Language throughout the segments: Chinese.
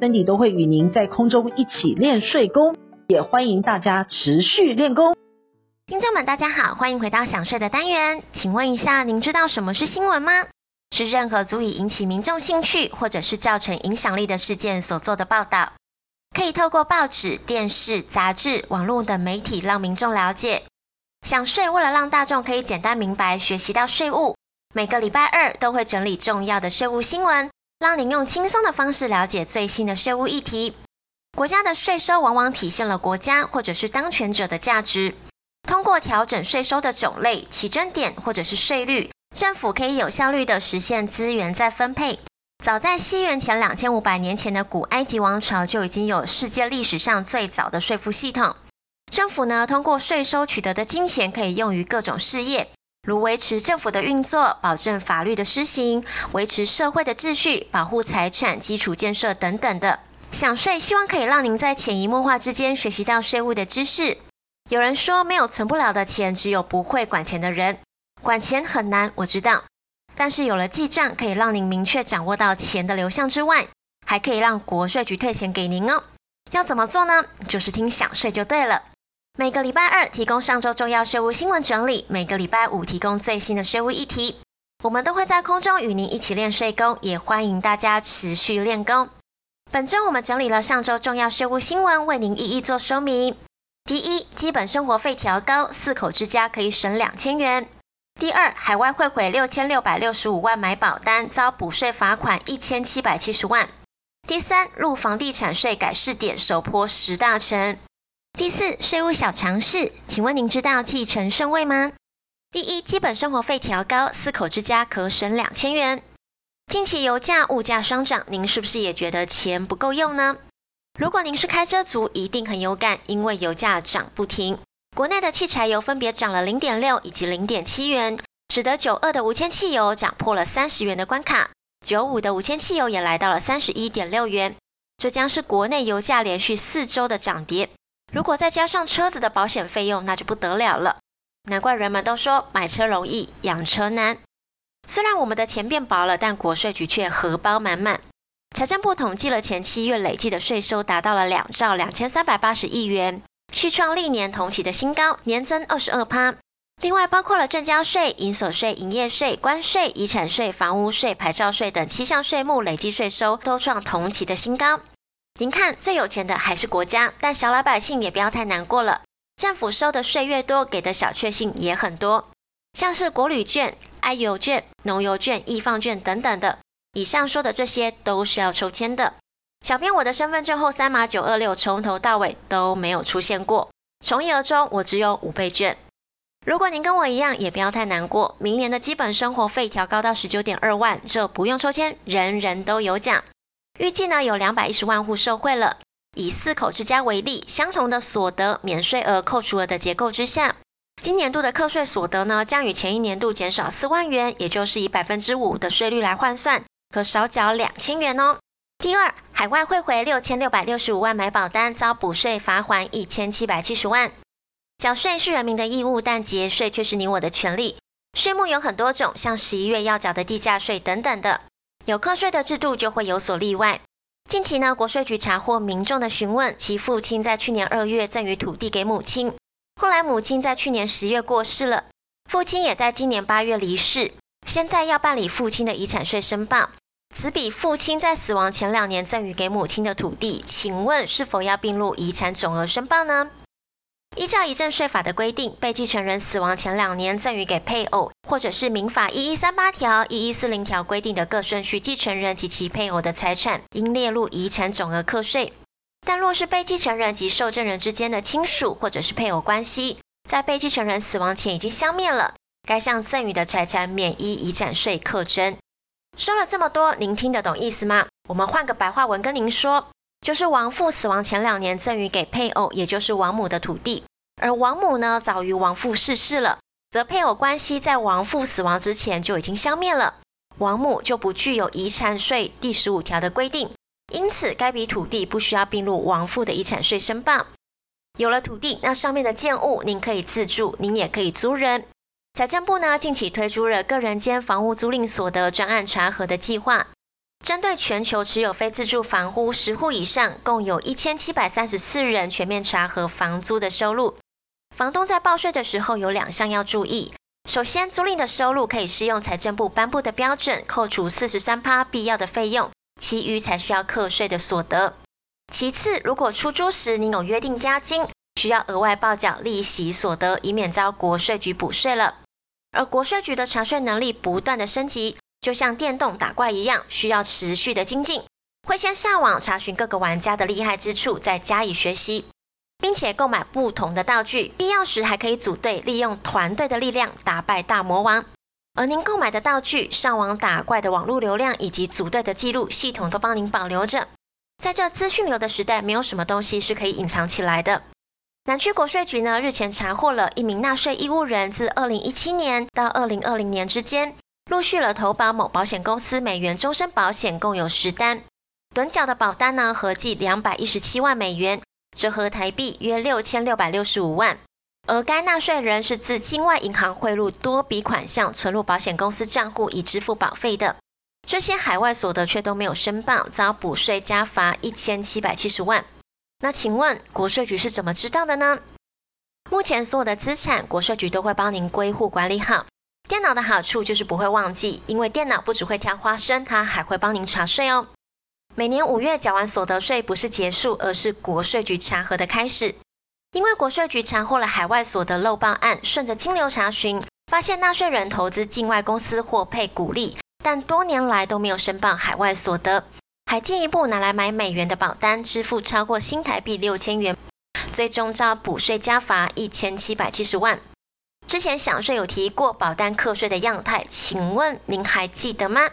身体都会与您在空中一起练睡功，也欢迎大家持续练功。听众们，大家好，欢迎回到想睡的单元。请问一下，您知道什么是新闻吗？是任何足以引起民众兴趣或者是造成影响力的事件所做的报道，可以透过报纸、电视、杂志、网络等媒体让民众了解。想睡为了让大众可以简单明白、学习到税务，每个礼拜二都会整理重要的税务新闻，让您用轻松的方式了解最新的税务议题。国家的税收往往体现了国家或者是当权者的价值，通过调整税收的种类、起征点或者是税率。政府可以有效率地实现资源再分配。早在西元前两千五百年前的古埃及王朝就已经有世界历史上最早的税负系统。政府呢，通过税收取得的金钱可以用于各种事业，如维持政府的运作、保证法律的施行、维持社会的秩序、保护财产、基础建设等等的。想税希望可以让您在潜移默化之间学习到税务的知识。有人说，没有存不了的钱，只有不会管钱的人。管钱很难，我知道，但是有了记账，可以让您明确掌握到钱的流向之外，还可以让国税局退钱给您哦。要怎么做呢？就是听想税就对了。每个礼拜二提供上周重要税务新闻整理，每个礼拜五提供最新的税务议题。我们都会在空中与您一起练税功，也欢迎大家持续练功。本周我们整理了上周重要税务新闻，为您一一做说明。第一，基本生活费调高，四口之家可以省两千元。第二，海外汇回六千六百六十五万买保单遭补税罚款一千七百七十万。第三，入房地产税改试点首波十大成。第四，税务小常识，请问您知道继承顺位吗？第一，基本生活费调高，四口之家可省两千元。近期油价、物价双涨，您是不是也觉得钱不够用呢？如果您是开车族，一定很有感，因为油价涨不停。国内的汽柴油分别涨了零点六以及零点七元，使得九二的无铅汽油涨破了三十元的关卡，九五的无铅汽油也来到了三十一点六元。这将是国内油价连续四周的涨跌。如果再加上车子的保险费用，那就不得了了。难怪人们都说买车容易养车难。虽然我们的钱变薄了，但国税局却荷包满满。财政部统计了前七月累计的税收达到了两兆两千三百八十亿元。续创历年同期的新高，年增二十二趴。另外，包括了证交税、营所税、营业税、关税、遗产税、房屋税、牌照税等七项税目累计税收都创同期的新高。您看，最有钱的还是国家，但小老百姓也不要太难过了。政府收的税越多，给的小确幸也很多，像是国旅券、爱游券、农游券、易放券等等的。以上说的这些都是要抽签的。小编，我的身份证后三码九二六从头到尾都没有出现过，从一而终，我只有五倍券。如果您跟我一样，也不要太难过，明年的基本生活费调高到十九点二万，这不用抽签，人人都有奖。预计呢有两百一十万户受惠了。以四口之家为例，相同的所得免税额、扣除额的结构之下，今年度的课税所得呢将与前一年度减少四万元，也就是以百分之五的税率来换算，可少缴两千元哦。第二，海外汇回六千六百六十五万买保单遭补税罚锾一千七百七十万。缴税是人民的义务，但节税却是你我的权利。税目有很多种，像十一月要缴的地价税等等的，有课税的制度就会有所例外。近期呢，国税局查获民众的询问，其父亲在去年二月赠与土地给母亲，后来母亲在去年十月过世了，父亲也在今年八月离世，现在要办理父亲的遗产税申报。此笔父亲在死亡前两年赠与给母亲的土地，请问是否要并入遗产总额申报呢？依照遗赠税法的规定，被继承人死亡前两年赠与给配偶，或者是民法一一三八条、一一四零条规定的各顺序继承人及其配偶的财产，应列入遗产总额课税。但若是被继承人及受赠人之间的亲属或者是配偶关系，在被继承人死亡前已经消灭了，该项赠与的财产免依遗产税课征。说了这么多，您听得懂意思吗？我们换个白话文跟您说，就是亡父死亡前两年赠予给配偶，也就是亡母的土地。而亡母呢，早于亡父逝世了，则配偶关系在亡父死亡之前就已经消灭了，亡母就不具有遗产税第十五条的规定，因此该笔土地不需要并入亡父的遗产税申报。有了土地，那上面的建物您可以自住，您也可以租人。财政部呢，近期推出了个人间房屋租赁所得专案查核的计划，针对全球持有非自住房屋十户以上，共有一千七百三十四人全面查核房租的收入。房东在报税的时候有两项要注意：首先，租赁的收入可以适用财政部颁布的标准，扣除四十三趴必要的费用，其余才需要课税的所得。其次，如果出租时您有约定押金，需要额外报缴利息所得，以免遭国税局补税了。而国税局的查税能力不断的升级，就像电动打怪一样，需要持续的精进。会先上网查询各个玩家的厉害之处，再加以学习，并且购买不同的道具，必要时还可以组队，利用团队的力量打败大魔王。而您购买的道具、上网打怪的网络流量以及组队的记录，系统都帮您保留着。在这资讯流的时代，没有什么东西是可以隐藏起来的。南区国税局呢，日前查获了一名纳税义务人，自二零一七年到二零二零年之间，陆续了投保某保险公司美元终身保险，共有十单，趸缴的保单呢，合计两百一十七万美元，折合台币约六千六百六十五万。而该纳税人是自境外银行汇入多笔款项，存入保险公司账户以支付保费的，这些海外所得却都没有申报，遭补税加罚一千七百七十万。那请问国税局是怎么知道的呢？目前所有的资产，国税局都会帮您归户管理好。电脑的好处就是不会忘记，因为电脑不只会挑花生，它还会帮您查税哦。每年五月缴完所得税不是结束，而是国税局查核的开始。因为国税局查获了海外所得漏报案，顺着金流查询，发现纳税人投资境外公司或配股利，但多年来都没有申报海外所得。还进一步拿来买美元的保单，支付超过新台币六千元，最终遭补税加罚一千七百七十万。之前享税有提过保单课税的样态，请问您还记得吗？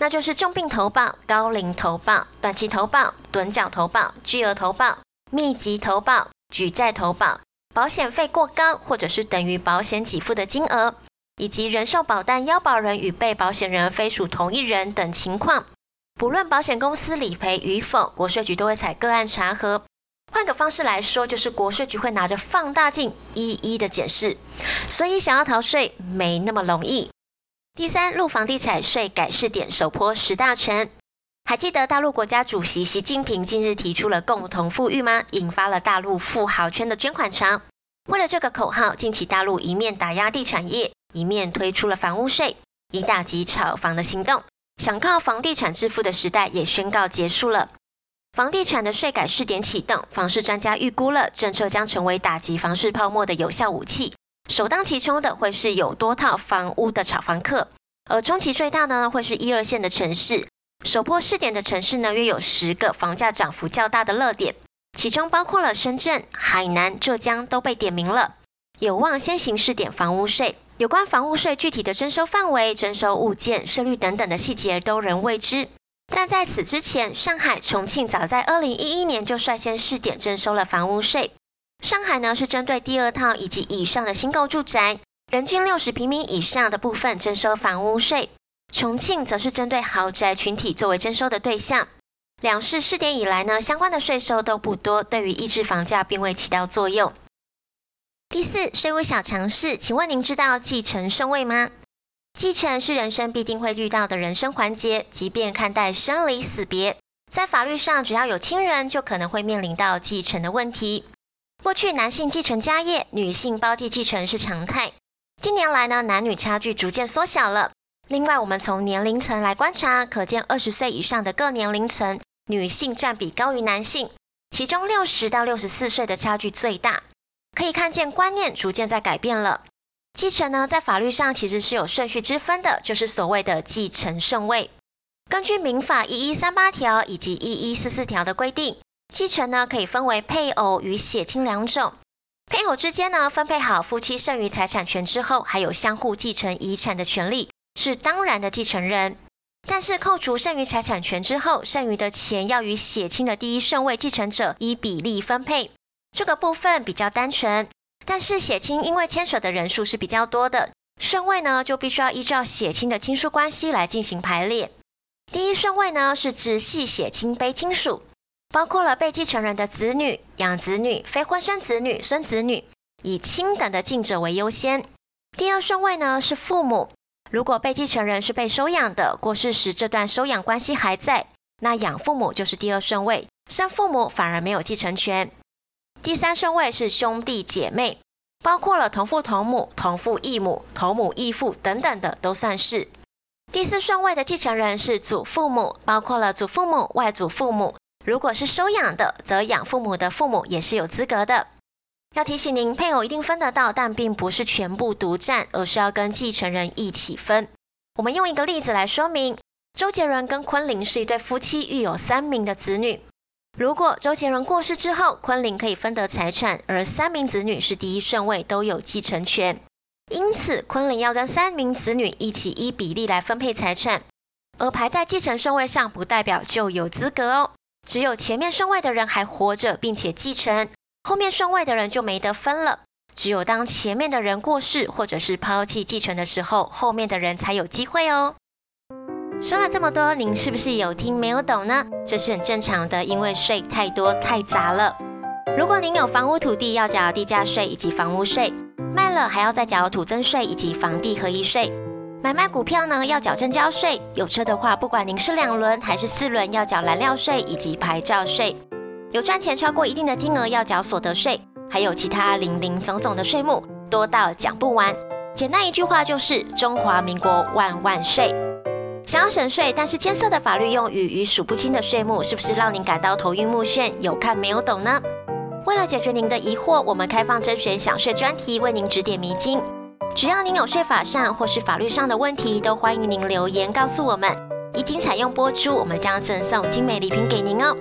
那就是重病投保、高龄投保、短期投保、趸缴投保、巨额投保、密集投保、举债投保、保险费过高或者是等于保险给付的金额，以及人寿保单腰保人与被保险人非属同一人等情况。不论保险公司理赔与否，国税局都会采个案查核。换个方式来说，就是国税局会拿着放大镜一一的检视。所以想要逃税没那么容易。第三，陆房地产税改试点首波十大成。还记得大陆国家主席习近平近日提出了共同富裕吗？引发了大陆富豪圈的捐款潮。为了这个口号，近期大陆一面打压地产业，一面推出了房屋税，以打击炒房的行动。想靠房地产致富的时代也宣告结束了。房地产的税改试点启动，房市专家预估了政策将成为打击房市泡沫的有效武器。首当其冲的会是有多套房屋的炒房客，而冲击最大的呢会是一二线的城市。首波试点的城市呢约有十个房价涨幅较大的热点，其中包括了深圳、海南、浙江都被点名了，有望先行试点房屋税。有关房屋税具体的征收范围、征收物件、税率等等的细节都仍未知。但在此之前，上海、重庆早在二零一一年就率先试点征收了房屋税。上海呢是针对第二套以及以上的新购住宅，人均六十平米以上的部分征收房屋税；重庆则是针对豪宅群体作为征收的对象。两市试点以来呢，相关的税收都不多，对于抑制房价并未起到作用。第四，税务小常识，请问您知道继承顺位吗？继承是人生必定会遇到的人生环节，即便看待生离死别，在法律上只要有亲人，就可能会面临到继承的问题。过去男性继承家业，女性包继继承是常态。近年来呢，男女差距逐渐缩小了。另外，我们从年龄层来观察，可见二十岁以上的各年龄层，女性占比高于男性，其中六十到六十四岁的差距最大。可以看见观念逐渐在改变了。继承呢，在法律上其实是有顺序之分的，就是所谓的继承顺位。根据民法一一三八条以及一一四四条的规定，继承呢可以分为配偶与血亲两种。配偶之间呢分配好夫妻剩余财产权之后，还有相互继承遗产的权利，是当然的继承人。但是扣除剩余财产权之后，剩余的钱要与血亲的第一顺位继承者依比例分配。这个部分比较单纯，但是血亲因为牵扯的人数是比较多的，顺位呢就必须要依照血亲的亲疏关系来进行排列。第一顺位呢是直系血亲卑亲属，包括了被继承人的子女、养子女、非婚生子女、孙子女，以亲等的近者为优先。第二顺位呢是父母。如果被继承人是被收养的，过世时这段收养关系还在，那养父母就是第二顺位，生父母反而没有继承权。第三顺位是兄弟姐妹，包括了同父同母、同父异母、同母异父等等的都算是。第四顺位的继承人是祖父母，包括了祖父母、外祖父母。如果是收养的，则养父母的父母也是有资格的。要提醒您，配偶一定分得到，但并不是全部独占，而是要跟继承人一起分。我们用一个例子来说明：周杰伦跟昆凌是一对夫妻，育有三名的子女。如果周杰伦过世之后，昆凌可以分得财产，而三名子女是第一顺位，都有继承权。因此，昆凌要跟三名子女一起依比例来分配财产。而排在继承顺位上，不代表就有资格哦。只有前面顺位的人还活着，并且继承。后面顺位的人就没得分了，只有当前面的人过世或者是抛弃继承的时候，后面的人才有机会哦。说了这么多，您是不是有听没有懂呢？这是很正常的，因为税太多太杂了。如果您有房屋土地要缴地价税以及房屋税，卖了还要再缴土增税以及房地合一税，买卖股票呢要缴证交税，有车的话，不管您是两轮还是四轮，要缴燃料税以及牌照税。有赚钱超过一定的金额要缴所得税，还有其他零零总总的税目，多到讲不完。简单一句话就是中华民国万万税。想要省税，但是艰涩的法律用语与数不清的税目，是不是让您感到头晕目眩？有看没有懂呢？为了解决您的疑惑，我们开放甄选想税专题，为您指点迷津。只要您有税法上或是法律上的问题，都欢迎您留言告诉我们。一经采用播出，我们将赠送精美礼品给您哦。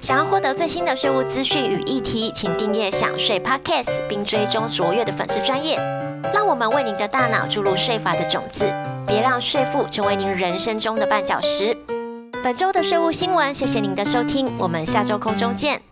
想要获得最新的税务资讯与议题，请订阅“享税 Podcast” 并追踪卓越的粉丝专业。让我们为您的大脑注入税法的种子，别让税负成为您人生中的绊脚石。本周的税务新闻，谢谢您的收听，我们下周空中见。